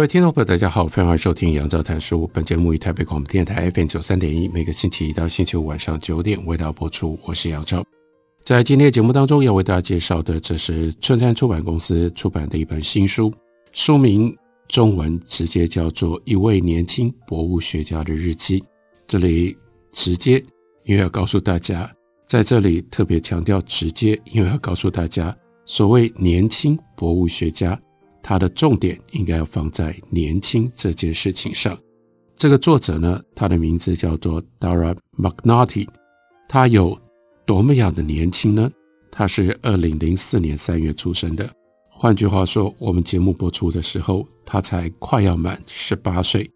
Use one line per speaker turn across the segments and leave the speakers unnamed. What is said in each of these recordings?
各位听众朋友，大家好，欢迎收听杨照谈书。本节目于台北广播电台 FM 九三点一，每个星期一到星期五晚上九点为大家播出。我是杨照。在今天的节目当中，要为大家介绍的，这是春山出版公司出版的一本新书，书名中文直接叫做《一位年轻博物学家的日记》。这里直接，因为要告诉大家，在这里特别强调直接，因为要告诉大家，所谓年轻博物学家。他的重点应该要放在年轻这件事情上。这个作者呢，他的名字叫做 Dara McNulty。他有多么样的年轻呢？他是二零零四年三月出生的。换句话说，我们节目播出的时候，他才快要满十八岁。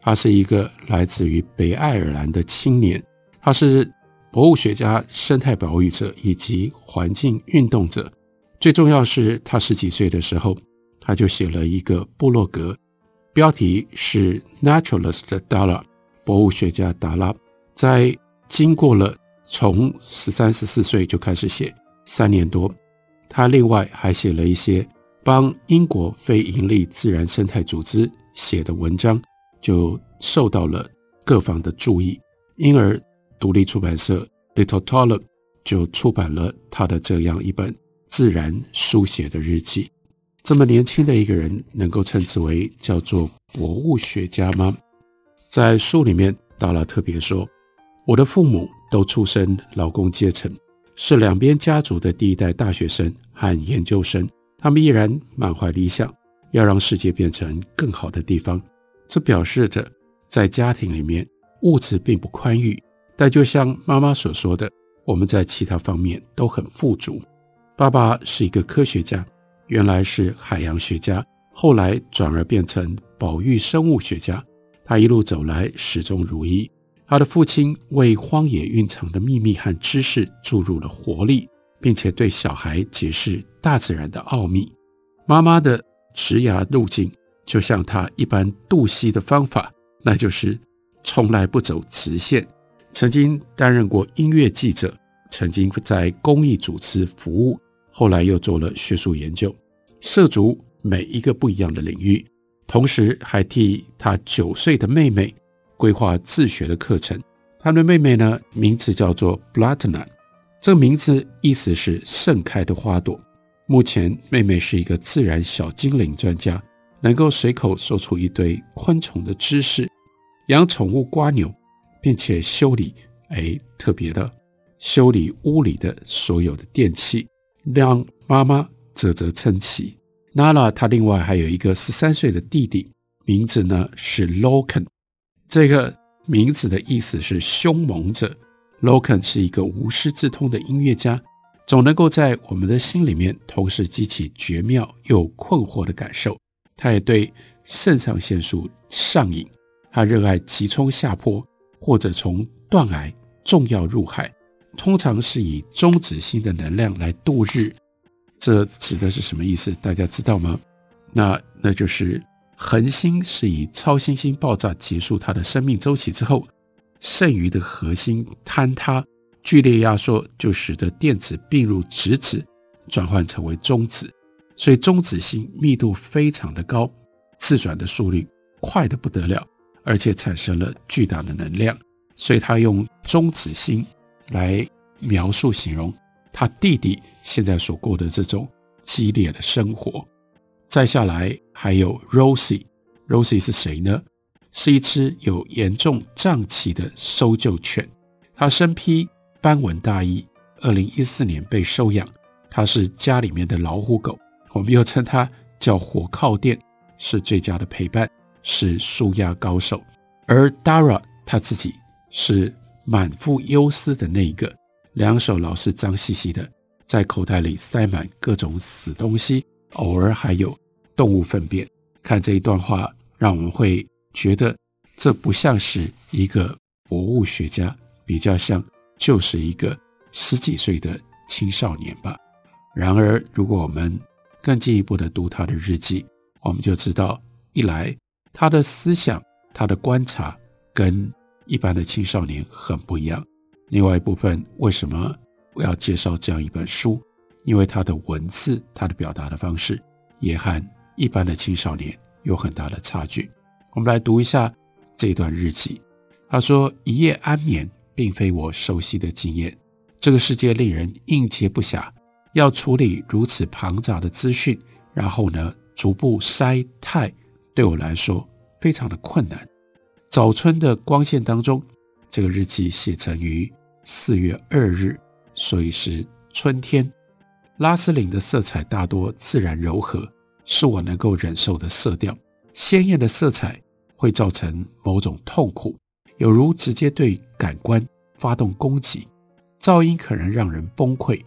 他是一个来自于北爱尔兰的青年。他是博物学家、生态保育者以及环境运动者。最重要是他十几岁的时候。他就写了一个部落格，标题是 “Naturalist Dara”，博物学家达拉。在经过了从十三十四岁就开始写三年多，他另外还写了一些帮英国非营利自然生态组织写的文章，就受到了各方的注意，因而独立出版社 Little Toller 就出版了他的这样一本自然书写的日记。这么年轻的一个人，能够称之为叫做博物学家吗？在书里面，达拉特别说：“我的父母都出身劳工阶层，是两边家族的第一代大学生和研究生。他们依然满怀理想，要让世界变成更好的地方。这表示着，在家庭里面物质并不宽裕，但就像妈妈所说的，我们在其他方面都很富足。爸爸是一个科学家。”原来是海洋学家，后来转而变成保育生物学家。他一路走来始终如一。他的父亲为荒野蕴藏的秘密和知识注入了活力，并且对小孩解释大自然的奥秘。妈妈的职涯路径就像他一般渡溪的方法，那就是从来不走直线。曾经担任过音乐记者，曾经在公益组织服务。后来又做了学术研究，涉足每一个不一样的领域，同时还替他九岁的妹妹规划自学的课程。他的妹妹呢，名字叫做 Blatna，这个名字意思是盛开的花朵。目前，妹妹是一个自然小精灵专家，能够随口说出一堆昆虫的知识，养宠物瓜牛，并且修理，哎，特别的修理屋里的所有的电器。让妈妈啧啧称奇。娜拉，她另外还有一个十三岁的弟弟，名字呢是 Loken。这个名字的意思是凶猛者。Loken 是一个无师自通的音乐家，总能够在我们的心里面同时激起绝妙又困惑的感受。他也对肾上腺素上瘾，他热爱急冲下坡或者从断崖重要入海。通常是以中子星的能量来度日，这指的是什么意思？大家知道吗？那那就是恒星是以超新星爆炸结束它的生命周期之后，剩余的核心坍塌，剧烈压缩就使得电子并入质子，转换成为中子，所以中子星密度非常的高，自转的速率快得不得了，而且产生了巨大的能量，所以它用中子星。来描述形容他弟弟现在所过的这种激烈的生活。再下来还有 Rosie，Rosie 是谁呢？是一只有严重胀气的搜救犬，它身披斑纹大衣，二零一四年被收养。它是家里面的老虎狗，我们又称它叫火靠垫，是最佳的陪伴，是舒压高手。而 Dara 他自己是。满腹忧思的那一个，两手老是脏兮兮的，在口袋里塞满各种死东西，偶尔还有动物粪便。看这一段话，让我们会觉得这不像是一个博物学家，比较像就是一个十几岁的青少年吧。然而，如果我们更进一步的读他的日记，我们就知道，一来他的思想、他的观察跟一般的青少年很不一样；另外一部分，为什么我要介绍这样一本书？因为他的文字、他的表达的方式也和一般的青少年有很大的差距。我们来读一下这段日记。他说：“一夜安眠，并非我熟悉的经验。这个世界令人应接不暇，要处理如此庞杂的资讯。”然后呢，逐步筛汰，对我来说非常的困难。早春的光线当中，这个日记写成于四月二日，所以是春天。拉斯林的色彩大多自然柔和，是我能够忍受的色调。鲜艳的色彩会造成某种痛苦，有如直接对感官发动攻击。噪音可能让人崩溃，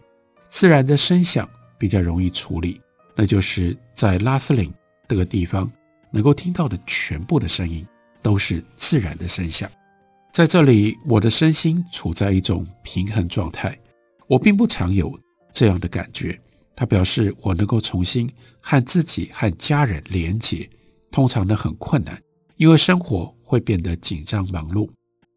自然的声响比较容易处理。那就是在拉斯林这个地方能够听到的全部的声音都是自然的声响，在这里我的身心处在一种平衡状态。我并不常有这样的感觉。他表示我能够重新和自己和家人连结，通常呢很困难，因为生活会变得紧张忙碌。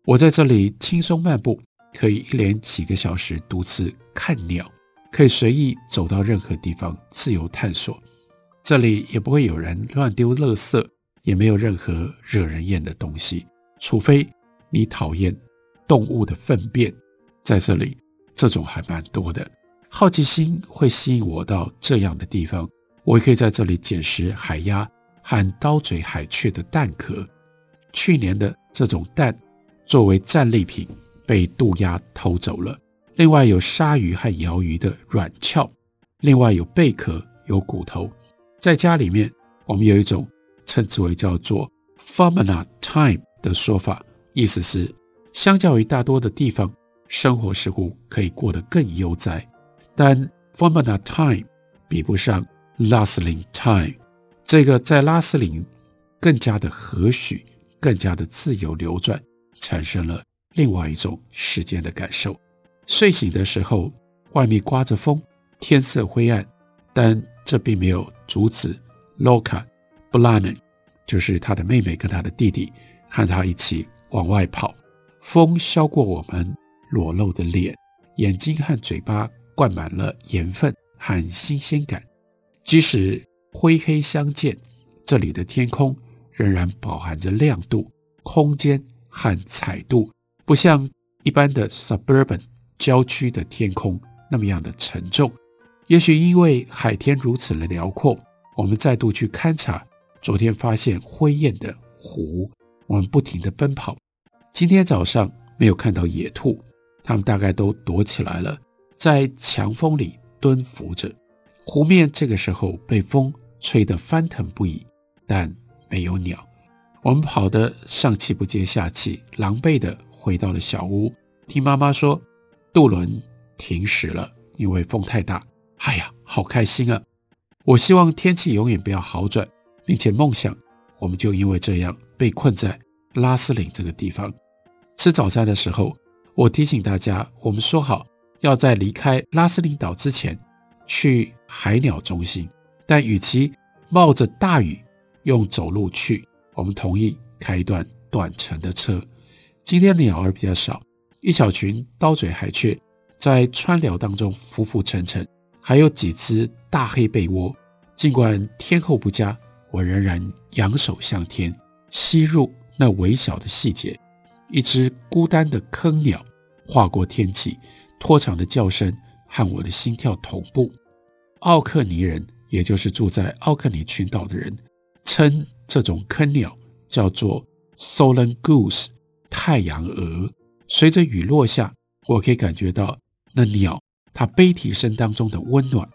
我在这里轻松漫步，可以一连几个小时独自看鸟。可以随意走到任何地方，自由探索。这里也不会有人乱丢垃圾，也没有任何惹人厌的东西，除非你讨厌动物的粪便。在这里，这种还蛮多的。好奇心会吸引我到这样的地方。我也可以在这里捡拾海鸭和刀嘴海雀的蛋壳。去年的这种蛋作为战利品被渡鸦偷走了。另外有鲨鱼和鰩鱼的软鞘，另外有贝壳、有骨头。在家里面，我们有一种称之为叫做 “Famana Time” 的说法，意思是相较于大多的地方，生活似乎可以过得更悠哉。但 Famana Time 比不上拉斯林 Time，这个在拉斯林更加的和煦，更加的自由流转，产生了另外一种时间的感受。睡醒的时候，外面刮着风，天色灰暗，但这并没有阻止 Loka Blanen，就是他的妹妹跟他的弟弟，和他一起往外跑。风削过我们裸露的脸，眼睛和嘴巴灌满了盐分和新鲜感。即使灰黑相间，这里的天空仍然饱含着亮度、空间和彩度，不像一般的 suburban。郊区的天空那么样的沉重，也许因为海天如此的辽阔，我们再度去勘察昨天发现灰雁的湖，我们不停地奔跑。今天早上没有看到野兔，它们大概都躲起来了，在强风里蹲伏着。湖面这个时候被风吹得翻腾不已，但没有鸟。我们跑得上气不接下气，狼狈地回到了小屋，听妈妈说。渡轮停驶了，因为风太大。哎呀，好开心啊！我希望天气永远不要好转，并且梦想我们就因为这样被困在拉斯林这个地方。吃早餐的时候，我提醒大家，我们说好要在离开拉斯林岛之前去海鸟中心，但与其冒着大雨用走路去，我们同意开一段短程的车。今天鸟儿比较少。一小群刀嘴海雀在川寮当中浮浮沉沉，还有几只大黑背窝。尽管天候不佳，我仍然仰首向天，吸入那微小的细节。一只孤单的坑鸟划过天际，拖长的叫声和我的心跳同步。奥克尼人，也就是住在奥克尼群岛的人，称这种坑鸟叫做 Solen Goose 太阳蛾。随着雨落下，我可以感觉到那鸟它悲啼声当中的温暖，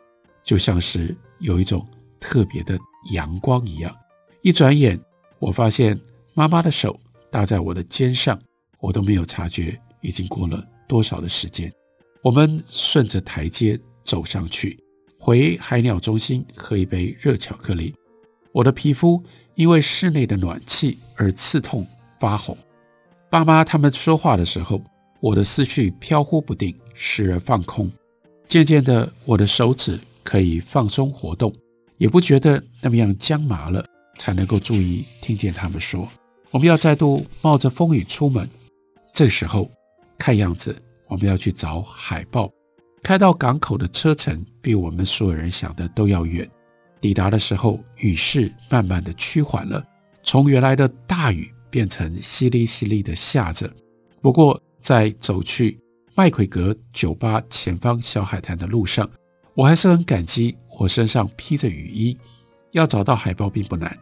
就像是有一种特别的阳光一样。一转眼，我发现妈妈的手搭在我的肩上，我都没有察觉已经过了多少的时间。我们顺着台阶走上去，回海鸟中心喝一杯热巧克力。我的皮肤因为室内的暖气而刺痛发红。爸妈他们说话的时候，我的思绪飘忽不定，时而放空。渐渐的，我的手指可以放松活动，也不觉得那么样僵麻了，才能够注意听见他们说：“我们要再度冒着风雨出门。”这时候，看样子我们要去找海豹。开到港口的车程比我们所有人想的都要远。抵达的时候，雨势慢慢的趋缓了，从原来的大雨变成淅沥淅沥的下着。不过，在走去麦奎格酒吧前方小海滩的路上，我还是很感激我身上披着雨衣。要找到海豹并不难，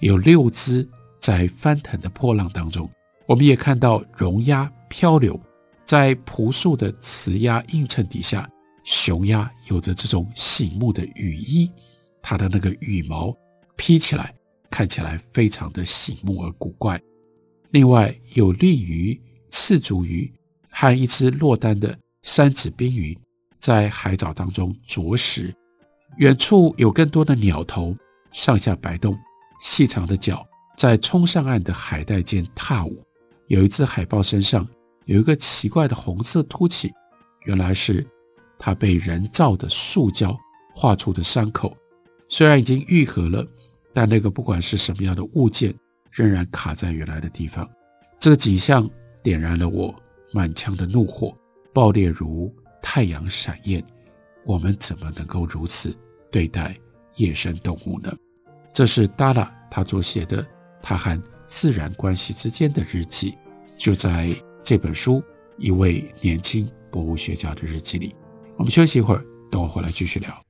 有六只在翻腾的波浪当中。我们也看到绒鸭漂流在朴素的雌鸭映衬底下，雄鸭有着这种醒目的羽衣。它的那个羽毛披起来，看起来非常的醒目而古怪。另外有绿鱼、刺足鱼和一只落单的三指滨鱼在海藻当中啄食。远处有更多的鸟头上下摆动，细长的脚在冲上岸的海带间踏舞。有一只海豹身上有一个奇怪的红色凸起，原来是它被人造的塑胶画出的伤口。虽然已经愈合了，但那个不管是什么样的物件，仍然卡在原来的地方。这个景象点燃了我满腔的怒火，爆裂如太阳闪焰。我们怎么能够如此对待野生动物呢？这是 Dalla 他所写的他和自然关系之间的日记，就在这本书一位年轻博物学家的日记里。我们休息一会儿，等我回来继续聊。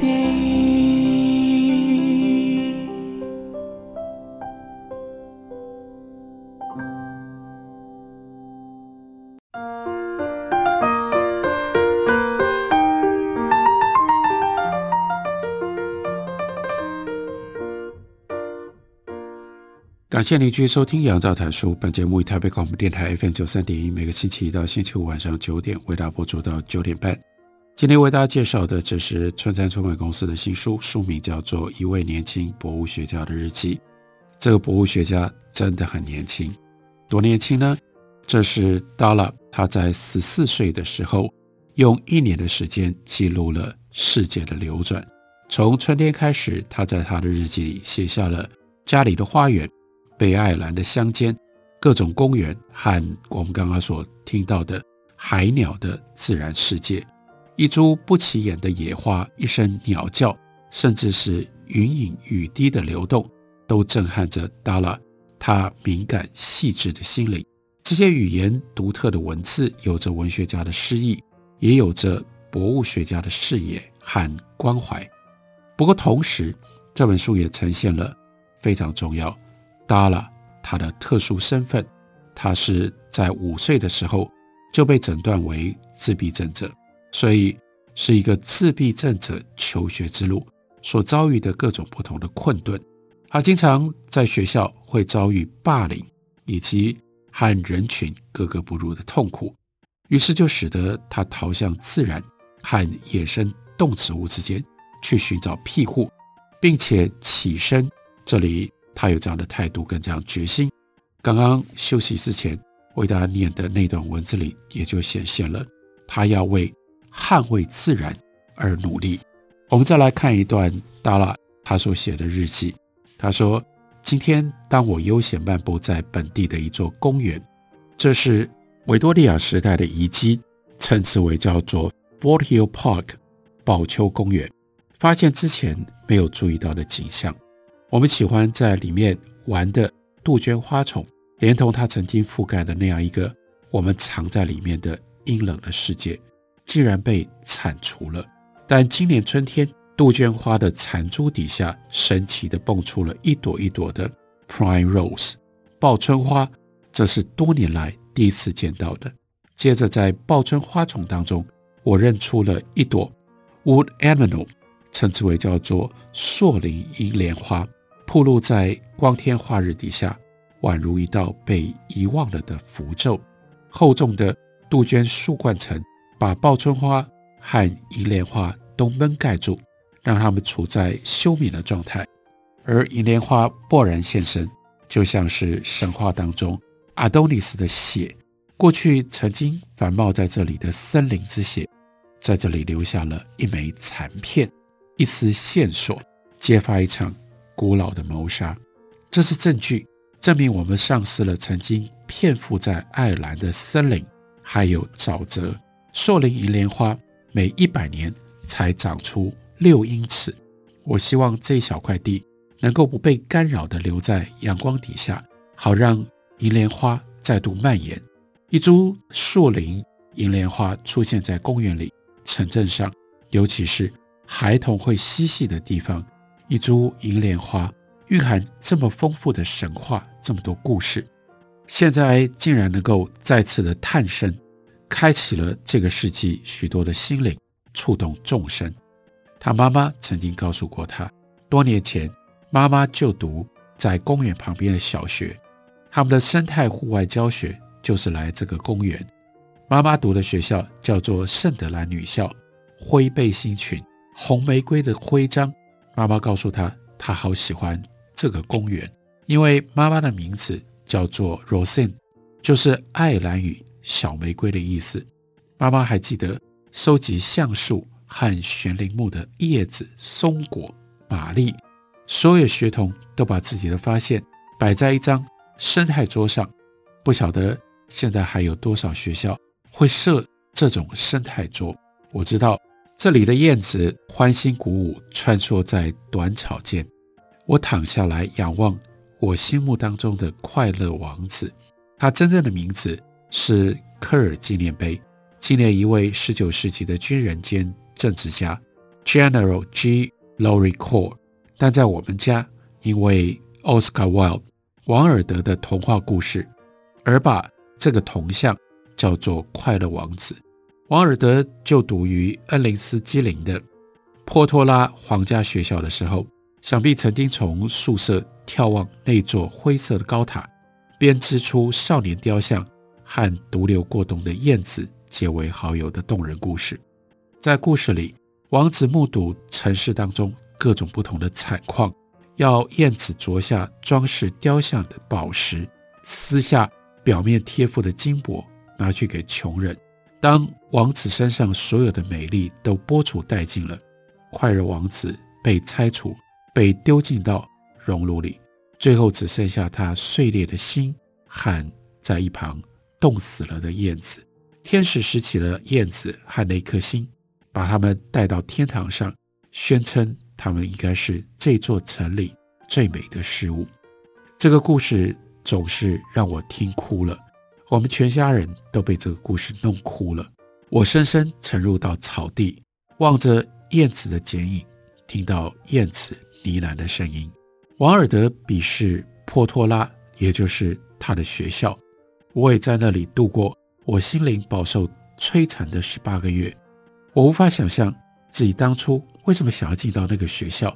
感谢您继续收听《杨照谈书》。本节目以台北广播电台 FM 九三点一，每个星期一到星期五晚上九点为大家播出到九点半。今天为大家介绍的，这是春山出版公司的新书，书名叫做《一位年轻博物学家的日记》。这个博物学家真的很年轻，多年轻呢？这是 Dala，他在十四岁的时候，用一年的时间记录了世界的流转。从春天开始，他在他的日记里写下了家里的花园。北爱尔兰的乡间，各种公园和我们刚刚所听到的海鸟的自然世界，一株不起眼的野花，一声鸟叫，甚至是云影雨滴的流动，都震撼着 Dala 他敏感细致的心灵。这些语言独特的文字，有着文学家的诗意，也有着博物学家的视野和关怀。不过，同时这本书也呈现了非常重要。Dalla 他的特殊身份，他是在五岁的时候就被诊断为自闭症者，所以是一个自闭症者求学之路所遭遇的各种不同的困顿。他经常在学校会遭遇霸凌，以及和人群格格不入的痛苦，于是就使得他逃向自然和野生动植物之间去寻找庇护，并且起身这里。他有这样的态度跟这样决心。刚刚休息之前为大家念的那段文字里，也就显现了他要为捍卫自然而努力。我们再来看一段 Dala 他所写的日记。他说：“今天当我悠闲漫步在本地的一座公园，这是维多利亚时代的遗迹，称之为叫做 Fort Hill Park 宝丘公园。发现之前没有注意到的景象，我们喜欢在里面玩的杜鹃花丛，连同它曾经覆盖的那样一个我们藏在里面的阴冷的世界，竟然被铲除了。但今年春天，杜鹃花的残株底下，神奇地蹦出了一朵一朵的 Prime Rose 报春花，这是多年来第一次见到的。接着，在报春花丛当中，我认出了一朵 Wood Anemone，称之为叫做树林银莲花，铺露在光天化日底下，宛如一道被遗忘了的符咒。厚重的杜鹃树冠层把报春花和银莲花都闷盖住，让它们处在休眠的状态。而银莲花勃然现身，就像是神话当中阿多尼斯的血，过去曾经繁茂在这里的森林之血，在这里留下了一枚残片，一丝线索，揭发一场古老的谋杀。这是证据，证明我们丧失了曾经遍布在爱尔兰的森林，还有沼泽。树林银莲花每一百年才长出六英尺。我希望这一小块地。能够不被干扰地留在阳光底下，好让银莲花再度蔓延。一株树林银莲花出现在公园里、城镇上，尤其是孩童会嬉戏的地方。一株银莲花蕴含这么丰富的神话，这么多故事，现在竟然能够再次的诞生，开启了这个世纪许多的心灵，触动众生。他妈妈曾经告诉过他，多年前。妈妈就读在公园旁边的小学，他们的生态户外教学就是来这个公园。妈妈读的学校叫做圣德兰女校，灰背心裙，红玫瑰的徽章。妈妈告诉他，他好喜欢这个公园，因为妈妈的名字叫做 Rosine，就是爱尔兰语“小玫瑰”的意思。妈妈还记得收集橡树和悬铃木的叶子、松果、玛丽。所有学童都把自己的发现摆在一张生态桌上，不晓得现在还有多少学校会设这种生态桌。我知道这里的燕子欢欣鼓舞，穿梭在短草间。我躺下来仰望我心目当中的快乐王子，他真正的名字是科尔纪念碑，纪念一位十九世纪的军人兼政治家 General G. Laurie c o r e。但在我们家，因为奥斯卡·威尔德王尔德的童话故事，而把这个铜像叫做“快乐王子”。王尔德就读于恩林斯基林的波托拉皇家学校的时候，想必曾经从宿舍眺望那座灰色的高塔，编织出少年雕像和独留过冬的燕子结为好友的动人故事。在故事里，王子目睹城市当中。各种不同的惨况，要燕子啄下装饰雕像的宝石，撕下表面贴附的金箔，拿去给穷人。当王子身上所有的美丽都剥除殆尽了，快乐王子被拆除，被丢进到熔炉里，最后只剩下他碎裂的心和在一旁冻死了的燕子。天使拾起了燕子和那颗心，把他们带到天堂上，宣称。他们应该是这座城里最美的事物。这个故事总是让我听哭了，我们全家人都被这个故事弄哭了。我深深沉入到草地，望着燕子的剪影，听到燕子呢喃的声音。王尔德鄙视波托拉，也就是他的学校。我也在那里度过我心灵饱受摧残的十八个月。我无法想象自己当初。为什么想要进到那个学校？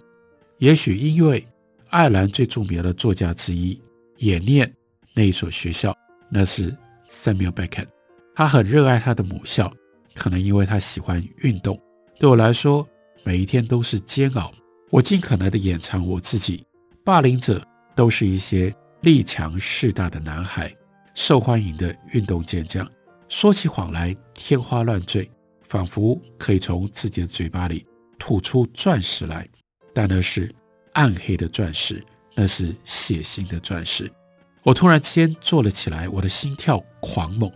也许因为爱尔兰最著名的作家之一也念那一所学校，那是 Samuel Beckett。他很热爱他的母校，可能因为他喜欢运动。对我来说，每一天都是煎熬。我尽可能的掩藏我自己。霸凌者都是一些力强势大的男孩，受欢迎的运动健将，说起谎来天花乱坠，仿佛可以从自己的嘴巴里。吐出钻石来，但那是暗黑的钻石，那是血腥的钻石。我突然间坐了起来，我的心跳狂猛。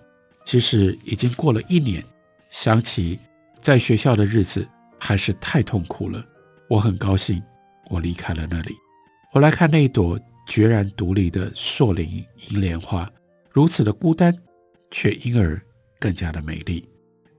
其实已经过了一年，想起在学校的日子，还是太痛苦了。我很高兴，我离开了那里。我来看那一朵决然独立的硕林银莲花，如此的孤单，却因而更加的美丽。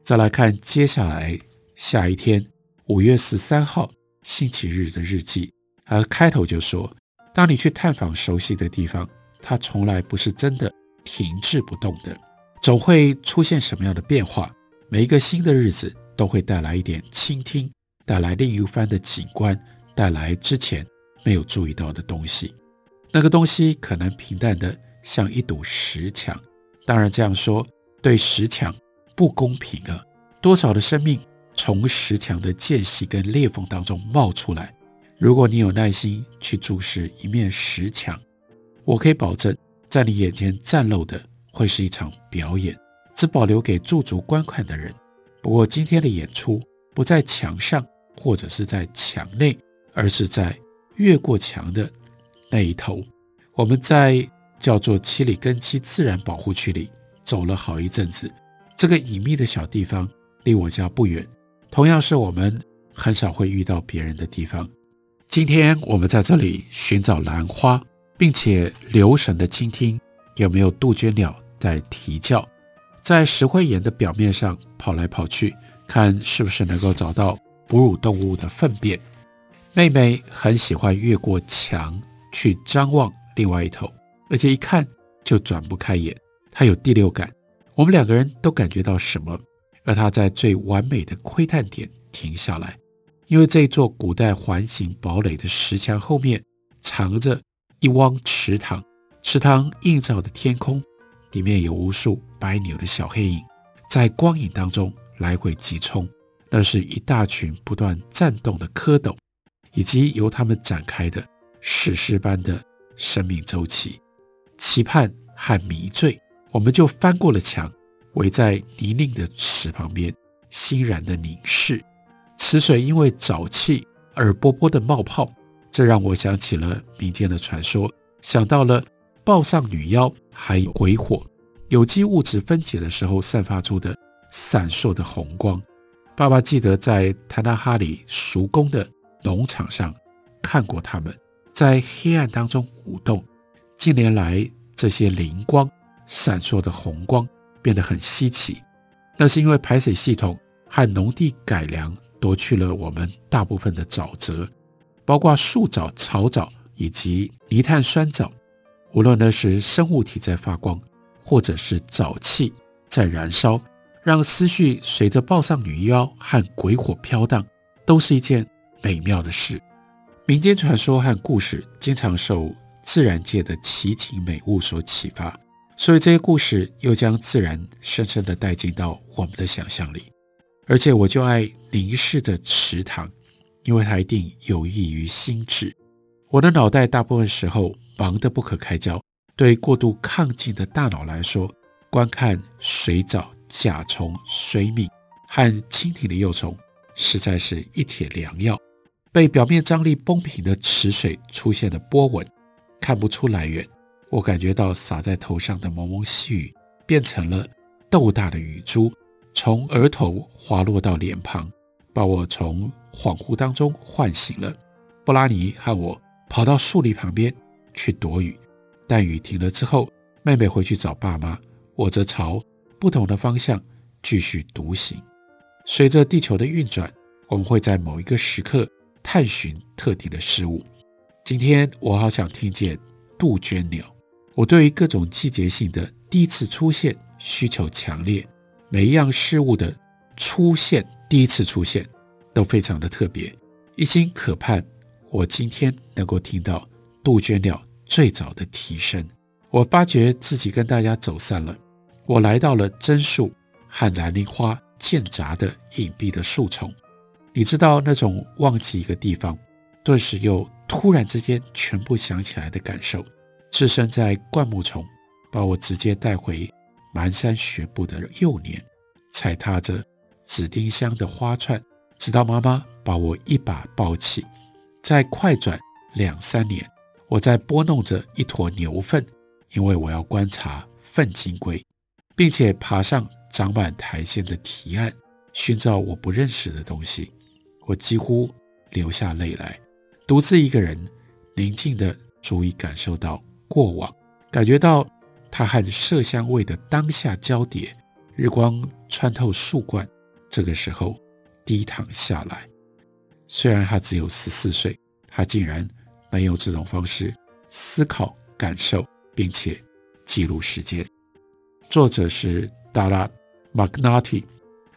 再来看接下来下一天，五月十三号星期日的日记，而开头就说：当你去探访熟悉的地方，它从来不是真的停滞不动的。总会出现什么样的变化？每一个新的日子都会带来一点倾听，带来另一番的景观，带来之前没有注意到的东西。那个东西可能平淡的像一堵石墙。当然这样说对石墙不公平啊！多少的生命从石墙的间隙跟裂缝当中冒出来。如果你有耐心去注视一面石墙，我可以保证，在你眼前展露的。会是一场表演，只保留给驻足观看的人。不过今天的演出不在墙上，或者是在墙内，而是在越过墙的那一头。我们在叫做七里根七自然保护区里走了好一阵子。这个隐秘的小地方离我家不远，同样是我们很少会遇到别人的地方。今天我们在这里寻找兰花，并且留神的倾听。有没有杜鹃鸟在啼叫，在石灰岩的表面上跑来跑去，看是不是能够找到哺乳动物的粪便？妹妹很喜欢越过墙去张望另外一头，而且一看就转不开眼。她有第六感，我们两个人都感觉到什么，而她在最完美的窥探点停下来，因为这座古代环形堡垒的石墙后面藏着一汪池塘。池塘映照的天空，里面有无数白牛的小黑影，在光影当中来回急冲。那是一大群不断颤动的蝌蚪，以及由它们展开的史诗般的生命周期。期盼和迷醉，我们就翻过了墙，围在泥泞的池旁边，欣然的凝视。池水因为沼气而波波的冒泡，这让我想起了民间的传说，想到了。抱上女妖，还有鬼火，有机物质分解的时候散发出的闪烁的红光。爸爸记得在坦纳哈里叔公的农场上看过它们在黑暗当中舞动。近年来，这些灵光、闪烁的红光变得很稀奇，那是因为排水系统和农地改良夺去了我们大部分的沼泽，包括树藻、草藻以及泥炭酸藻。无论那是生物体在发光，或者是沼气在燃烧，让思绪随着抱上女妖和鬼火飘荡，都是一件美妙的事。民间传说和故事经常受自然界的奇景美物所启发，所以这些故事又将自然深深地带进到我们的想象里。而且我就爱凝视的池塘，因为它一定有益于心智。我的脑袋大部分时候。忙得不可开交，对过度亢进的大脑来说，观看水藻、甲虫、水螟和蜻蜓的幼虫，实在是一帖良药。被表面张力绷平的池水出现了波纹，看不出来源。我感觉到洒在头上的蒙蒙细雨，变成了豆大的雨珠，从额头滑落到脸庞，把我从恍惚当中唤醒了。布拉尼和我跑到树林旁边。去躲雨，但雨停了之后，妹妹回去找爸妈，我则朝不同的方向继续独行。随着地球的运转，我们会在某一个时刻探寻特定的事物。今天我好想听见杜鹃鸟。我对于各种季节性的第一次出现需求强烈，每一样事物的出现，第一次出现都非常的特别，一心可盼我今天能够听到。杜鹃鸟最早的啼声，我发觉自己跟大家走散了。我来到了针树和蓝铃花间杂的隐蔽的树丛。你知道那种忘记一个地方，顿时又突然之间全部想起来的感受。置身在灌木丛，把我直接带回蹒跚学步的幼年，踩踏着紫丁香的花串，直到妈妈把我一把抱起，再快转两三年。我在拨弄着一坨牛粪，因为我要观察粪金龟，并且爬上长满苔藓的堤岸，寻找我不认识的东西。我几乎流下泪来，独自一个人，宁静的足以感受到过往，感觉到它和麝香味的当下交叠。日光穿透树冠，这个时候低躺下来。虽然他只有十四岁，他竟然能用这种方式思考、感受，并且记录时间。作者是 Dara McNulty，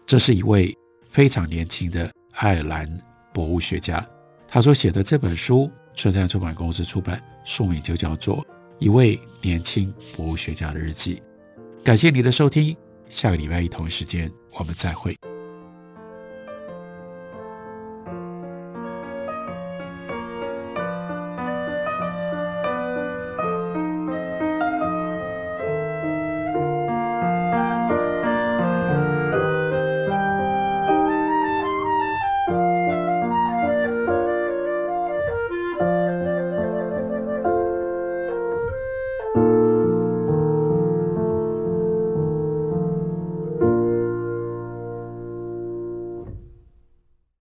这是一位非常年轻的爱尔兰博物学家。他所写的这本书，春山出版公司出版，书名就叫做《一位年轻博物学家的日记》。感谢你的收听，下个礼拜一同一时间我们再会。